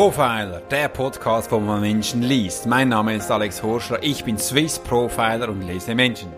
Profiler, der Podcast, wo man Menschen liest. Mein Name ist Alex Horschler, ich bin Swiss Profiler und lese Menschen.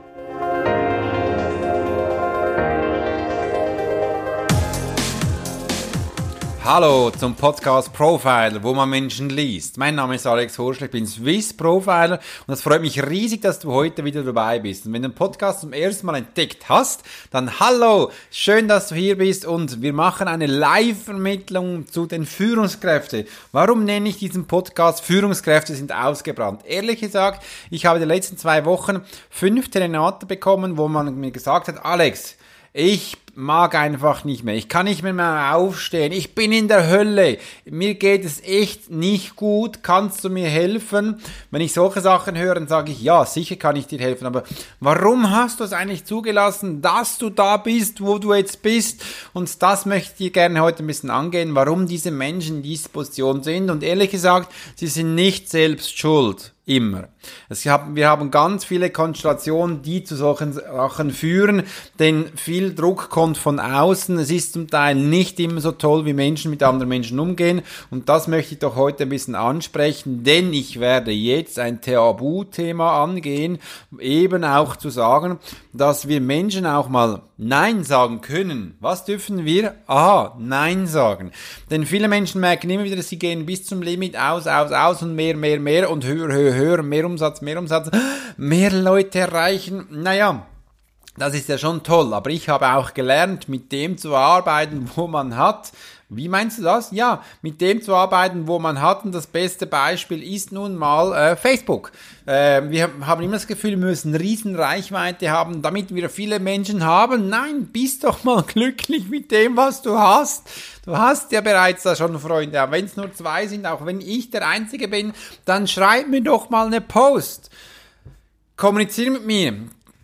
Hallo zum Podcast Profiler, wo man Menschen liest. Mein Name ist Alex Horschler, ich bin Swiss Profiler und es freut mich riesig, dass du heute wieder dabei bist. Und wenn du den Podcast zum ersten Mal entdeckt hast, dann hallo, schön, dass du hier bist und wir machen eine Live-Vermittlung zu den Führungskräften. Warum nenne ich diesen Podcast Führungskräfte sind ausgebrannt? Ehrlich gesagt, ich habe die letzten zwei Wochen fünf Telefonate bekommen, wo man mir gesagt hat, Alex, ich mag einfach nicht mehr. Ich kann nicht mehr, mehr aufstehen. Ich bin in der Hölle. Mir geht es echt nicht gut. Kannst du mir helfen? Wenn ich solche Sachen höre, dann sage ich, ja, sicher kann ich dir helfen. Aber warum hast du es eigentlich zugelassen, dass du da bist, wo du jetzt bist? Und das möchte ich dir gerne heute ein bisschen angehen, warum diese Menschen in dieser Position sind. Und ehrlich gesagt, sie sind nicht selbst schuld. Immer. Es haben, wir haben ganz viele Konstellationen, die zu solchen Sachen führen, denn viel Druck kommt von außen. Es ist zum Teil nicht immer so toll, wie Menschen mit anderen Menschen umgehen. Und das möchte ich doch heute ein bisschen ansprechen, denn ich werde jetzt ein Tabuthema angehen, eben auch zu sagen, dass wir Menschen auch mal Nein sagen können. Was dürfen wir? Aha, Nein sagen. Denn viele Menschen merken immer wieder, sie gehen bis zum Limit aus, aus, aus und mehr, mehr, mehr und höher, höher, höher, mehr Umsatz, mehr Umsatz, mehr Leute erreichen. Naja, das ist ja schon toll, aber ich habe auch gelernt, mit dem zu arbeiten, wo man hat. Wie meinst du das? Ja, mit dem zu arbeiten, wo man hat. Und das beste Beispiel ist nun mal äh, Facebook. Äh, wir haben immer das Gefühl, wir müssen riesen Reichweite haben, damit wir viele Menschen haben. Nein, bist doch mal glücklich mit dem, was du hast. Du hast ja bereits da schon Freunde. Wenn es nur zwei sind, auch wenn ich der Einzige bin, dann schreib mir doch mal eine Post. Kommuniziere mit mir.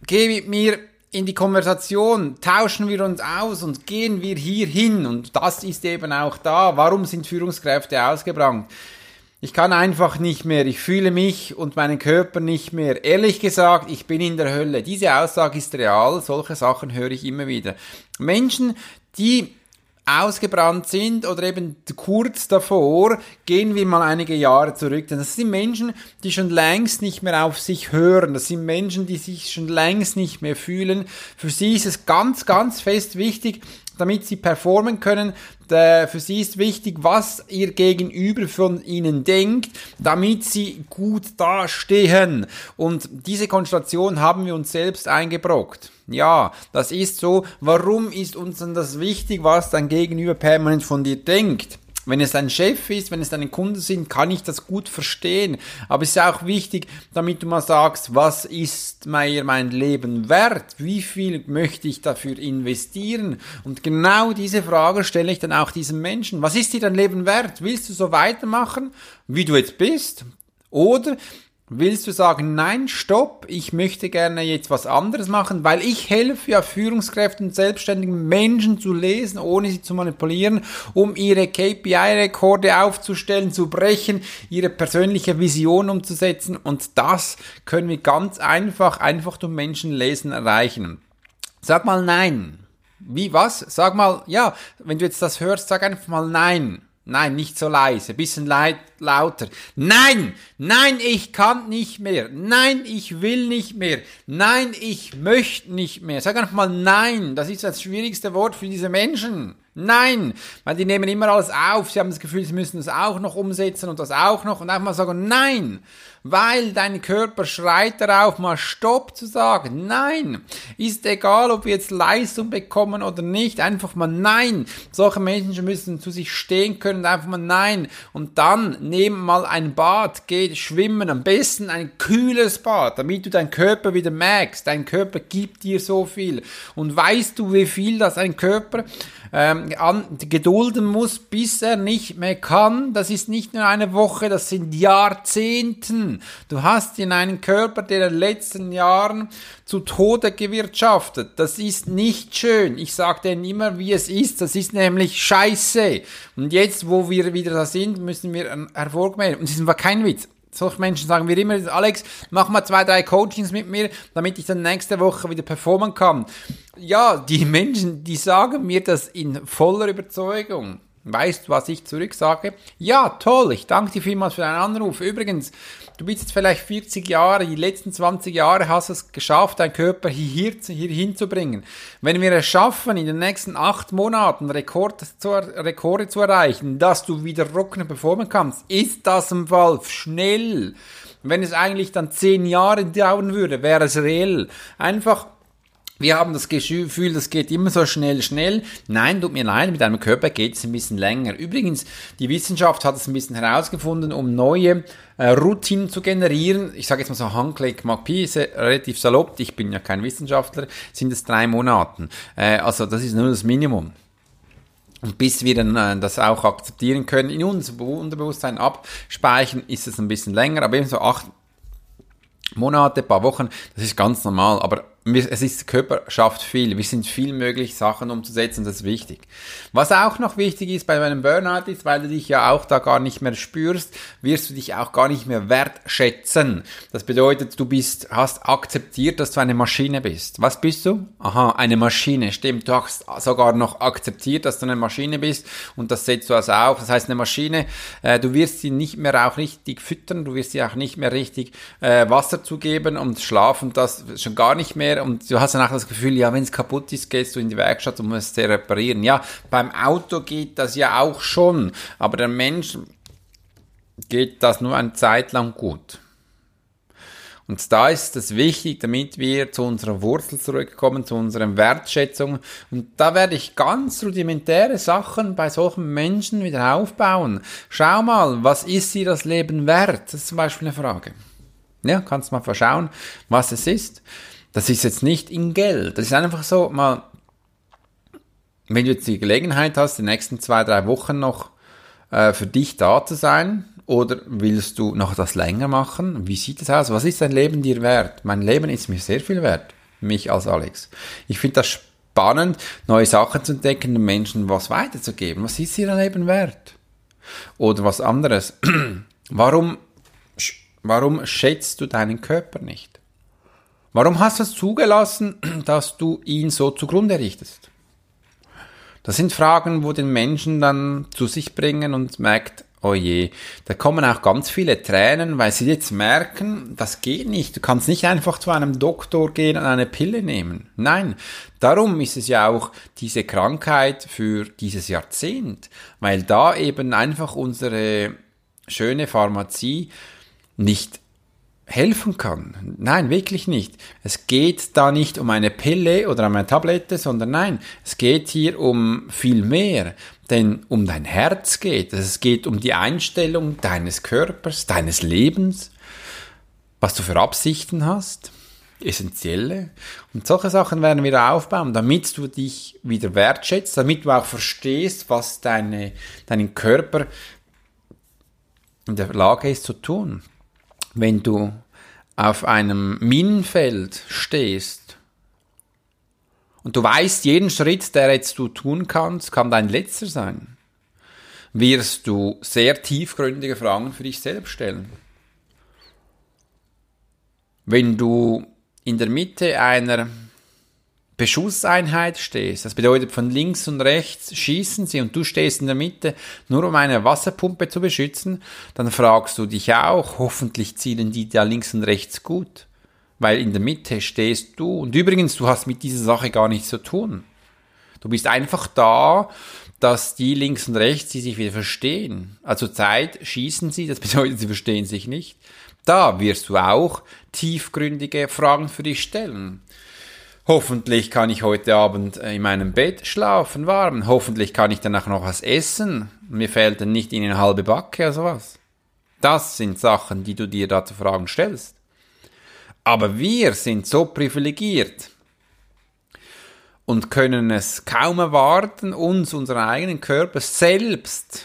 Geh mit mir in die Konversation, tauschen wir uns aus und gehen wir hier hin. Und das ist eben auch da. Warum sind Führungskräfte ausgebrannt? Ich kann einfach nicht mehr. Ich fühle mich und meinen Körper nicht mehr. Ehrlich gesagt, ich bin in der Hölle. Diese Aussage ist real. Solche Sachen höre ich immer wieder. Menschen, die ausgebrannt sind oder eben kurz davor, gehen wir mal einige Jahre zurück. Denn das sind Menschen, die schon längst nicht mehr auf sich hören. Das sind Menschen, die sich schon längst nicht mehr fühlen. Für sie ist es ganz, ganz fest wichtig, damit sie performen können. Für sie ist wichtig, was ihr Gegenüber von ihnen denkt, damit sie gut dastehen. Und diese Konstellation haben wir uns selbst eingebrockt. Ja, das ist so. Warum ist uns denn das wichtig, was dein Gegenüber permanent von dir denkt? Wenn es dein Chef ist, wenn es deine Kunden sind, kann ich das gut verstehen. Aber es ist auch wichtig, damit du mal sagst, was ist mir mein Leben wert? Wie viel möchte ich dafür investieren? Und genau diese Frage stelle ich dann auch diesen Menschen. Was ist dir dein Leben wert? Willst du so weitermachen, wie du jetzt bist? Oder Willst du sagen, nein, stopp, ich möchte gerne jetzt was anderes machen, weil ich helfe ja Führungskräften, selbstständigen Menschen zu lesen, ohne sie zu manipulieren, um ihre KPI-Rekorde aufzustellen, zu brechen, ihre persönliche Vision umzusetzen und das können wir ganz einfach, einfach durch Menschenlesen erreichen. Sag mal nein. Wie was? Sag mal, ja, wenn du jetzt das hörst, sag einfach mal nein. Nein, nicht so leise, bisschen lauter. Nein, nein, ich kann nicht mehr. Nein, ich will nicht mehr. Nein, ich möchte nicht mehr. Sag einfach mal nein. Das ist das schwierigste Wort für diese Menschen. Nein, weil die nehmen immer alles auf. Sie haben das Gefühl, sie müssen das auch noch umsetzen und das auch noch und einfach mal sagen nein, weil dein Körper schreit darauf, mal Stopp zu sagen. Nein, ist egal, ob wir jetzt Leistung bekommen oder nicht. Einfach mal nein. Solche Menschen müssen zu sich stehen können. Einfach mal nein. Und dann nehm mal ein Bad, geh schwimmen. Am besten ein kühles Bad, damit du deinen Körper wieder merkst. Dein Körper gibt dir so viel. Und weißt du, wie viel das ein Körper ähm, an, gedulden muss, bis er nicht mehr kann. Das ist nicht nur eine Woche, das sind Jahrzehnten. Du hast in einen Körper, der in den letzten Jahren zu Tode gewirtschaftet. Das ist nicht schön. Ich sage denen immer, wie es ist. Das ist nämlich scheiße. Und jetzt, wo wir wieder da sind, müssen wir einen Erfolg melden. Und das war kein Witz. Solche Menschen sagen mir immer, Alex, mach mal zwei, drei Coachings mit mir, damit ich dann nächste Woche wieder performen kann. Ja, die Menschen, die sagen mir das in voller Überzeugung. Weißt was ich zurücksage? Ja, toll, ich danke dir vielmals für deinen Anruf. Übrigens, du bist jetzt vielleicht 40 Jahre, die letzten 20 Jahre hast es geschafft, deinen Körper hier, hier hinzubringen. Wenn wir es schaffen, in den nächsten acht Monaten Rekorde zu, Rekorde zu erreichen, dass du wieder rocken performen kannst, ist das im Fall schnell. Wenn es eigentlich dann zehn Jahre dauern würde, wäre es reell. Einfach wir haben das Gefühl, das geht immer so schnell, schnell. Nein, tut mir leid, mit einem Körper geht es ein bisschen länger. Übrigens, die Wissenschaft hat es ein bisschen herausgefunden, um neue äh, Routinen zu generieren. Ich sage jetzt mal so Handklick Mapi, ist relativ salopp, ich bin ja kein Wissenschaftler, sind es drei Monaten. Äh, also das ist nur das Minimum. Und bis wir dann äh, das auch akzeptieren können, in unser Unterbewusstsein abspeichern, ist es ein bisschen länger, aber eben so acht Monate, paar Wochen, das ist ganz normal. Aber es ist, Körper schafft viel. Wir sind viel möglich, Sachen umzusetzen, das ist wichtig. Was auch noch wichtig ist bei meinem Burnout ist, weil du dich ja auch da gar nicht mehr spürst, wirst du dich auch gar nicht mehr wertschätzen. Das bedeutet, du bist, hast akzeptiert, dass du eine Maschine bist. Was bist du? Aha, eine Maschine. Stimmt, du hast sogar noch akzeptiert, dass du eine Maschine bist und das setzt du also auch. Das heißt, eine Maschine, äh, du wirst sie nicht mehr auch richtig füttern, du wirst sie auch nicht mehr richtig äh, Wasser zugeben und schlafen, das schon gar nicht mehr und du hast dann auch das Gefühl, ja, wenn es kaputt ist, gehst du in die Werkstatt und musst es reparieren. Ja, beim Auto geht das ja auch schon, aber der Mensch geht das nur eine Zeit lang gut. Und da ist es wichtig, damit wir zu unserer Wurzel zurückkommen, zu unserer Wertschätzung. Und da werde ich ganz rudimentäre Sachen bei solchen Menschen wieder aufbauen. Schau mal, was ist dir das Leben wert? Das ist zum Beispiel eine Frage. Ja, kannst mal verschauen, was es ist. Das ist jetzt nicht in Geld. Das ist einfach so, mal, wenn du jetzt die Gelegenheit hast, die nächsten zwei, drei Wochen noch äh, für dich da zu sein, oder willst du noch das länger machen? Wie sieht es aus? Was ist dein Leben dir wert? Mein Leben ist mir sehr viel wert. Mich als Alex. Ich finde das spannend, neue Sachen zu entdecken, den Menschen was weiterzugeben. Was ist ihr Leben wert? Oder was anderes. warum, warum schätzt du deinen Körper nicht? Warum hast du es zugelassen, dass du ihn so zugrunde richtest? Das sind Fragen, wo den Menschen dann zu sich bringen und merkt, oh je, da kommen auch ganz viele Tränen, weil sie jetzt merken, das geht nicht. Du kannst nicht einfach zu einem Doktor gehen und eine Pille nehmen. Nein, darum ist es ja auch diese Krankheit für dieses Jahrzehnt, weil da eben einfach unsere schöne Pharmazie nicht helfen kann. Nein, wirklich nicht. Es geht da nicht um eine Pille oder um eine Tablette, sondern nein, es geht hier um viel mehr. Denn um dein Herz geht es. Es geht um die Einstellung deines Körpers, deines Lebens, was du für Absichten hast, essentielle. Und solche Sachen werden wir aufbauen, damit du dich wieder wertschätzt, damit du auch verstehst, was deine, deinen Körper in der Lage ist zu tun wenn du auf einem Minenfeld stehst und du weißt, jeden Schritt, der jetzt du tun kannst, kann dein letzter sein, wirst du sehr tiefgründige Fragen für dich selbst stellen. Wenn du in der Mitte einer Beschusseinheit stehst, das bedeutet von links und rechts schießen sie und du stehst in der Mitte, nur um eine Wasserpumpe zu beschützen, dann fragst du dich auch, hoffentlich zielen die da links und rechts gut, weil in der Mitte stehst du und übrigens, du hast mit dieser Sache gar nichts zu tun. Du bist einfach da, dass die links und rechts, die sich wieder verstehen. Also Zeit schießen sie, das bedeutet, sie verstehen sich nicht. Da wirst du auch tiefgründige Fragen für dich stellen. Hoffentlich kann ich heute Abend äh, in meinem Bett schlafen, warm. Hoffentlich kann ich danach noch was essen. Mir fehlt dann nicht in eine halbe Backe oder sowas. Das sind Sachen, die du dir da zu Fragen stellst. Aber wir sind so privilegiert und können es kaum erwarten, uns unseren eigenen Körper selbst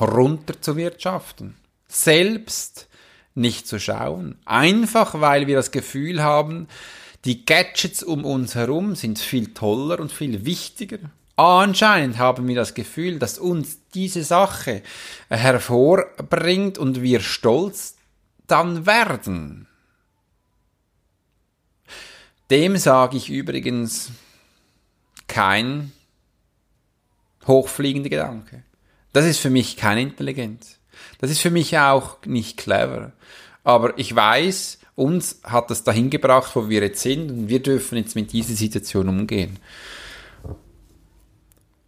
runter zu wirtschaften. Selbst nicht zu schauen. Einfach weil wir das Gefühl haben, die Gadgets um uns herum sind viel toller und viel wichtiger. Anscheinend haben wir das Gefühl, dass uns diese Sache hervorbringt und wir stolz dann werden. Dem sage ich übrigens kein hochfliegende Gedanke. Das ist für mich keine Intelligenz. Das ist für mich auch nicht clever. Aber ich weiß, uns hat das dahin gebracht, wo wir jetzt sind und wir dürfen jetzt mit dieser Situation umgehen.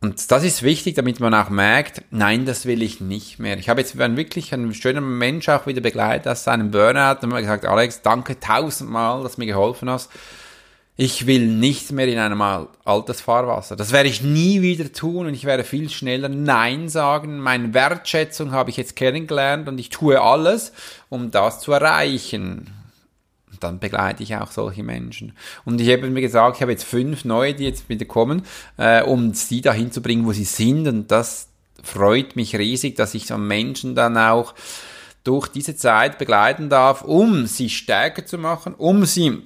Und das ist wichtig, damit man auch merkt, nein, das will ich nicht mehr. Ich habe jetzt wirklich einen schönen Mensch auch wieder begleitet aus seinem Burnout und mir gesagt, Alex, danke tausendmal, dass du mir geholfen hast. Ich will nicht mehr in einem Altersfahrwasser. Das werde ich nie wieder tun und ich werde viel schneller Nein sagen. Meine Wertschätzung habe ich jetzt kennengelernt und ich tue alles, um das zu erreichen. Und dann begleite ich auch solche Menschen. Und ich habe mir gesagt, ich habe jetzt fünf neue, die jetzt wieder kommen, äh, um sie dahin zu bringen, wo sie sind. Und das freut mich riesig, dass ich so Menschen dann auch durch diese Zeit begleiten darf, um sie stärker zu machen, um sie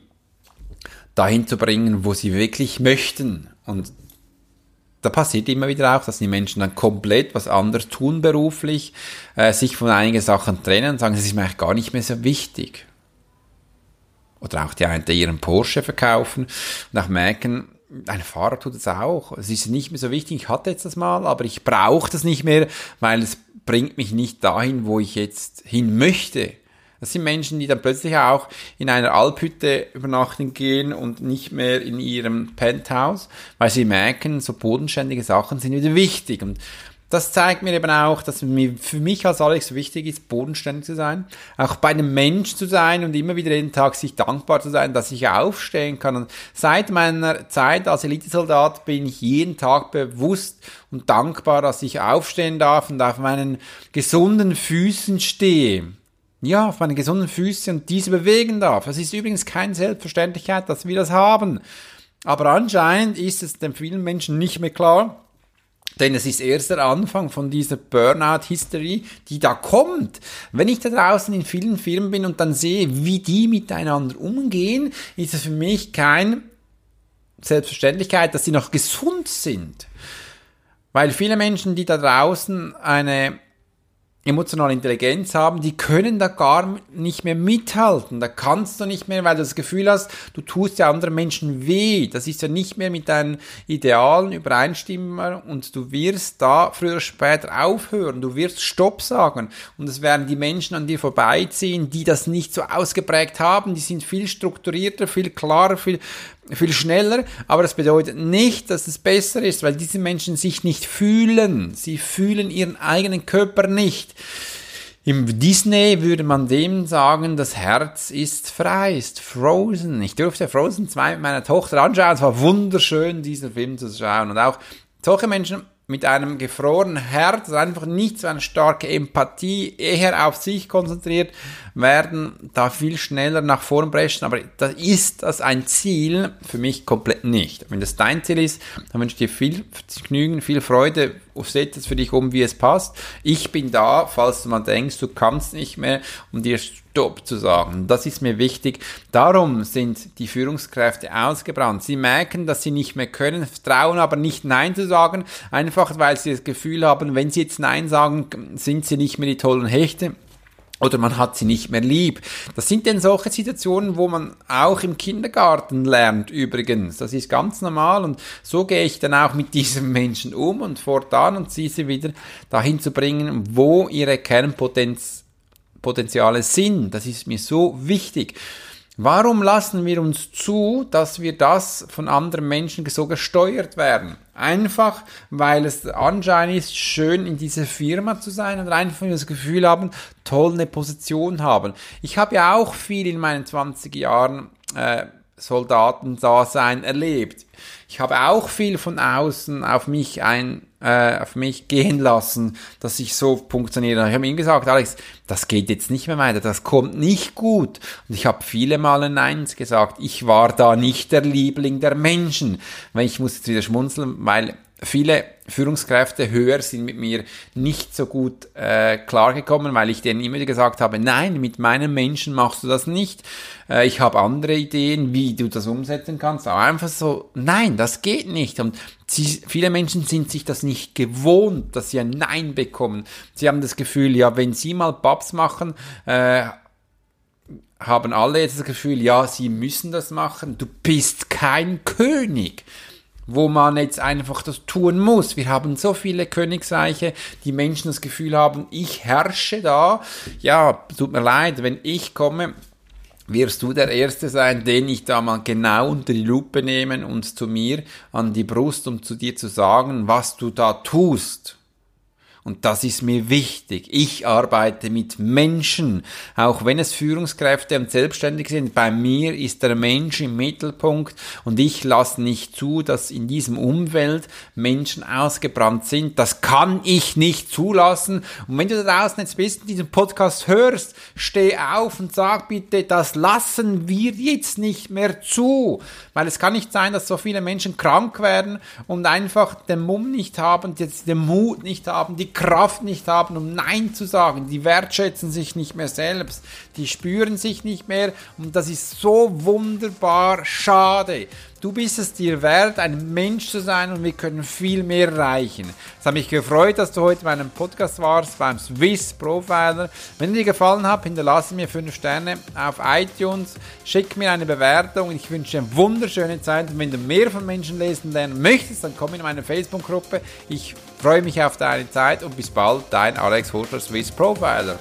dahin zu bringen, wo sie wirklich möchten. Und da passiert immer wieder auch, dass die Menschen dann komplett was anderes tun beruflich, äh, sich von einigen Sachen trennen und sagen, das ist mir eigentlich gar nicht mehr so wichtig oder auch die einen, die ihren Porsche verkaufen und auch merken, ein Fahrer tut es auch. Es ist nicht mehr so wichtig, ich hatte jetzt das mal, aber ich brauche das nicht mehr, weil es bringt mich nicht dahin, wo ich jetzt hin möchte. Das sind Menschen, die dann plötzlich auch in einer Alphütte übernachten gehen und nicht mehr in ihrem Penthouse, weil sie merken, so bodenständige Sachen sind wieder wichtig. Und das zeigt mir eben auch, dass mir für mich als Alex wichtig ist, bodenständig zu sein, auch bei einem Mensch zu sein und immer wieder jeden Tag sich dankbar zu sein, dass ich aufstehen kann. Und seit meiner Zeit als Elitesoldat bin ich jeden Tag bewusst und dankbar, dass ich aufstehen darf und auf meinen gesunden Füßen stehe. Ja, auf meinen gesunden Füßen und diese bewegen darf. Es ist übrigens keine Selbstverständlichkeit, dass wir das haben. Aber anscheinend ist es den vielen Menschen nicht mehr klar, denn es ist erst der Anfang von dieser Burnout-History, die da kommt. Wenn ich da draußen in vielen Firmen bin und dann sehe, wie die miteinander umgehen, ist es für mich keine Selbstverständlichkeit, dass sie noch gesund sind. Weil viele Menschen, die da draußen eine emotionale Intelligenz haben, die können da gar nicht mehr mithalten. Da kannst du nicht mehr, weil du das Gefühl hast, du tust ja anderen Menschen weh. Das ist ja nicht mehr mit deinen Idealen übereinstimmen und du wirst da früher oder später aufhören. Du wirst Stopp sagen und es werden die Menschen an dir vorbeiziehen, die das nicht so ausgeprägt haben. Die sind viel strukturierter, viel klarer, viel viel schneller, aber das bedeutet nicht, dass es besser ist, weil diese Menschen sich nicht fühlen. Sie fühlen ihren eigenen Körper nicht. Im Disney würde man dem sagen, das Herz ist frei, ist frozen. Ich durfte Frozen 2 mit meiner Tochter anschauen. Es war wunderschön, diesen Film zu schauen. Und auch solche Menschen mit einem gefrorenen Herz, einfach nicht so eine starke Empathie, eher auf sich konzentriert, werden da viel schneller nach vorn brechen. Aber da ist das ein Ziel für mich komplett nicht. Wenn das dein Ziel ist, dann wünsche ich dir viel Vergnügen, viel Freude. Set es für dich um, wie es passt. Ich bin da, falls du mal denkst, du kannst nicht mehr, um dir Stopp zu sagen. Das ist mir wichtig. Darum sind die Führungskräfte ausgebrannt. Sie merken, dass sie nicht mehr können, trauen aber nicht Nein zu sagen, einfach weil sie das Gefühl haben, wenn sie jetzt Nein sagen, sind sie nicht mehr die tollen Hechte oder man hat sie nicht mehr lieb. Das sind denn solche Situationen, wo man auch im Kindergarten lernt übrigens. Das ist ganz normal und so gehe ich dann auch mit diesen Menschen um und fortan und sie sie wieder dahin zu bringen, wo ihre Kernpotenziale sind. Das ist mir so wichtig. Warum lassen wir uns zu, dass wir das von anderen Menschen so gesteuert werden? Einfach, weil es anscheinend ist, schön in dieser Firma zu sein und einfach das Gefühl haben, toll eine Position haben. Ich habe ja auch viel in meinen 20 Jahren äh, Soldatendasein erlebt. Ich habe auch viel von außen auf mich ein äh, auf mich gehen lassen, dass ich so funktioniere. Ich habe ihm gesagt, Alex, das geht jetzt nicht mehr weiter, das kommt nicht gut. Und ich habe viele Male Neins gesagt. Ich war da nicht der Liebling der Menschen. Weil ich muss jetzt wieder schmunzeln, weil viele Führungskräfte höher sind mit mir nicht so gut äh, klargekommen, weil ich denen immer gesagt habe, nein, mit meinen Menschen machst du das nicht. Äh, ich habe andere Ideen, wie du das umsetzen kannst. Aber einfach so, nein, das geht nicht. Und sie, viele Menschen sind sich das nicht gewohnt, dass sie ein Nein bekommen. Sie haben das Gefühl, ja, wenn sie mal Babs machen, äh, haben alle jetzt das Gefühl, ja, sie müssen das machen. Du bist kein König. Wo man jetzt einfach das tun muss. Wir haben so viele Königreiche, die Menschen das Gefühl haben, ich herrsche da. Ja, tut mir leid, wenn ich komme, wirst du der Erste sein, den ich da mal genau unter die Lupe nehmen und zu mir an die Brust, um zu dir zu sagen, was du da tust. Und das ist mir wichtig. Ich arbeite mit Menschen, auch wenn es Führungskräfte und Selbstständige sind. Bei mir ist der Mensch im Mittelpunkt und ich lasse nicht zu, dass in diesem Umfeld Menschen ausgebrannt sind. Das kann ich nicht zulassen. Und wenn du da draußen jetzt bist und diesen Podcast hörst, steh auf und sag bitte, das lassen wir jetzt nicht mehr zu. Weil es kann nicht sein, dass so viele Menschen krank werden und einfach den Mumm nicht haben, den Mut nicht haben, die Kraft nicht haben, um Nein zu sagen. Die wertschätzen sich nicht mehr selbst. Die spüren sich nicht mehr. Und das ist so wunderbar schade. Du bist es dir wert, ein Mensch zu sein und wir können viel mehr erreichen. Es hat mich gefreut, dass du heute bei meinem Podcast warst, beim Swiss Profiler. Wenn dir gefallen hat, hinterlasse mir 5 Sterne auf iTunes, schick mir eine Bewertung. Ich wünsche dir eine wunderschöne Zeit und wenn du mehr von Menschen lesen lernen möchtest, dann komm in meine Facebook-Gruppe. Ich freue mich auf deine Zeit und bis bald, dein Alex Horschler Swiss Profiler.